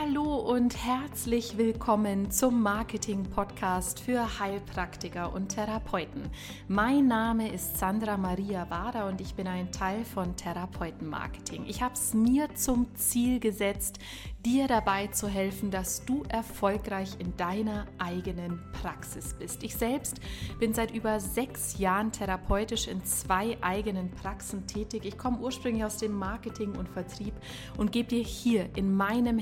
Hallo und herzlich willkommen zum Marketing-Podcast für Heilpraktiker und Therapeuten. Mein Name ist Sandra Maria Wader und ich bin ein Teil von Therapeuten Marketing. Ich habe es mir zum Ziel gesetzt, dir dabei zu helfen, dass du erfolgreich in deiner eigenen Praxis bist. Ich selbst bin seit über sechs Jahren therapeutisch in zwei eigenen Praxen tätig. Ich komme ursprünglich aus dem Marketing und Vertrieb und gebe dir hier in meinem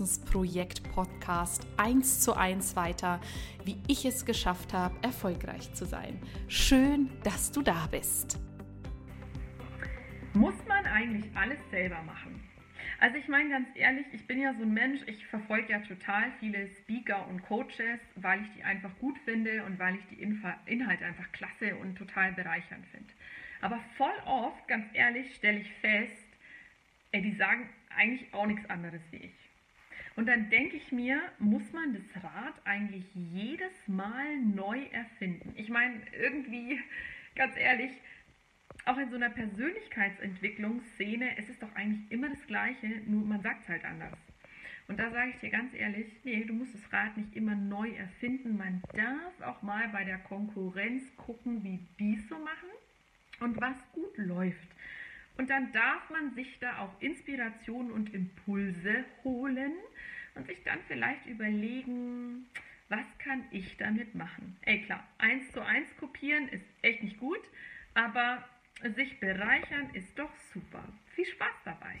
Herzensprojekt Podcast eins zu eins weiter, wie ich es geschafft habe, erfolgreich zu sein. Schön, dass du da bist. Muss man eigentlich alles selber machen? Also ich meine ganz ehrlich, ich bin ja so ein Mensch, ich verfolge ja total viele Speaker und Coaches, weil ich die einfach gut finde und weil ich die Inhalte einfach klasse und total bereichernd finde. Aber voll oft, ganz ehrlich, stelle ich fest, ey, die sagen eigentlich auch nichts anderes wie ich. Und dann denke ich mir, muss man das Rad eigentlich jedes Mal neu erfinden? Ich meine, irgendwie, ganz ehrlich, auch in so einer Persönlichkeitsentwicklungsszene ist es doch eigentlich immer das Gleiche, nur man sagt es halt anders. Und da sage ich dir ganz ehrlich, nee, du musst das Rad nicht immer neu erfinden. Man darf auch mal bei der Konkurrenz gucken, wie die es so machen und was gut läuft. Und dann darf man sich da auch Inspiration und Impulse holen und sich dann vielleicht überlegen, was kann ich damit machen? Ey klar, eins zu eins kopieren ist echt nicht gut, aber sich bereichern ist doch super. Viel Spaß dabei.